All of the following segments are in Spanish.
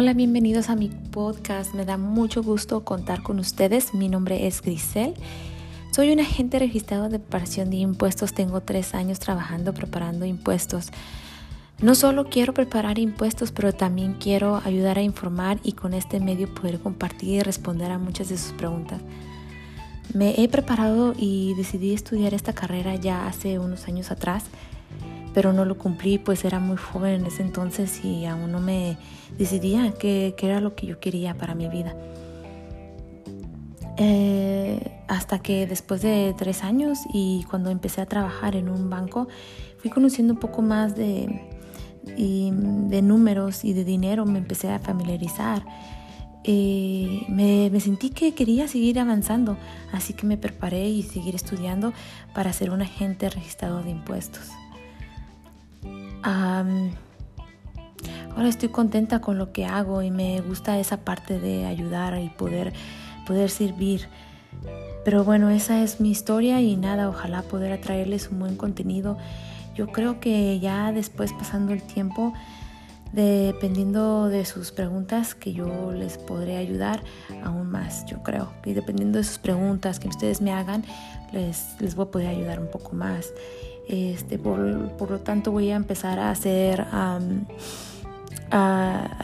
Hola, bienvenidos a mi podcast. Me da mucho gusto contar con ustedes. Mi nombre es Grisel. Soy un agente registrado de preparación de impuestos. Tengo tres años trabajando preparando impuestos. No solo quiero preparar impuestos, pero también quiero ayudar a informar y con este medio poder compartir y responder a muchas de sus preguntas. Me he preparado y decidí estudiar esta carrera ya hace unos años atrás pero no lo cumplí, pues era muy joven en ese entonces y aún no me decidía qué, era lo que yo quería para mi vida. Eh, hasta que después de tres años y cuando empecé a trabajar en un banco, fui conociendo un poco más de, de números y de dinero, me empecé a familiarizar. Eh, me, me, sentí que quería seguir avanzando, así que me preparé y seguir estudiando para ser un agente registrado de impuestos ahora estoy contenta con lo que hago y me gusta esa parte de ayudar y poder, poder servir. Pero bueno, esa es mi historia y nada, ojalá poder atraerles un buen contenido. Yo creo que ya después pasando el tiempo, dependiendo de sus preguntas, que yo les podré ayudar aún más, yo creo. Y dependiendo de sus preguntas que ustedes me hagan, les, les voy a poder ayudar un poco más. Este, por, lo tanto, voy a empezar a hacer, a,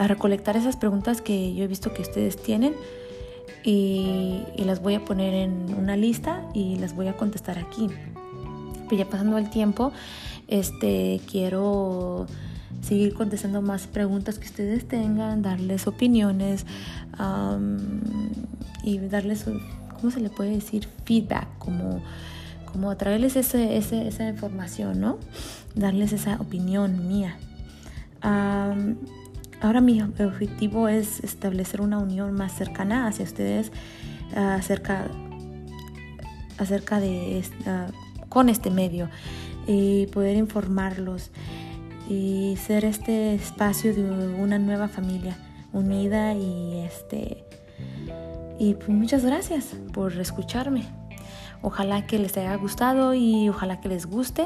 recolectar esas preguntas que yo he visto que ustedes tienen y, las voy a poner en una lista y las voy a contestar aquí. Pero ya pasando el tiempo, este, quiero seguir contestando más preguntas que ustedes tengan, darles opiniones y darles, ¿cómo se le puede decir? Feedback, como como traerles ese, esa información, ¿no? Darles esa opinión mía. ahora mi objetivo es establecer una unión más cercana hacia ustedes acerca, acerca de esta, con este medio y poder informarlos y ser este espacio de una nueva familia unida y este y pues muchas gracias por escucharme. Ojalá que les haya gustado y ojalá que les guste.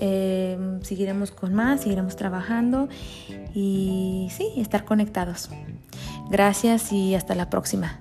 Eh, seguiremos con más, seguiremos trabajando y sí, estar conectados. Gracias y hasta la próxima.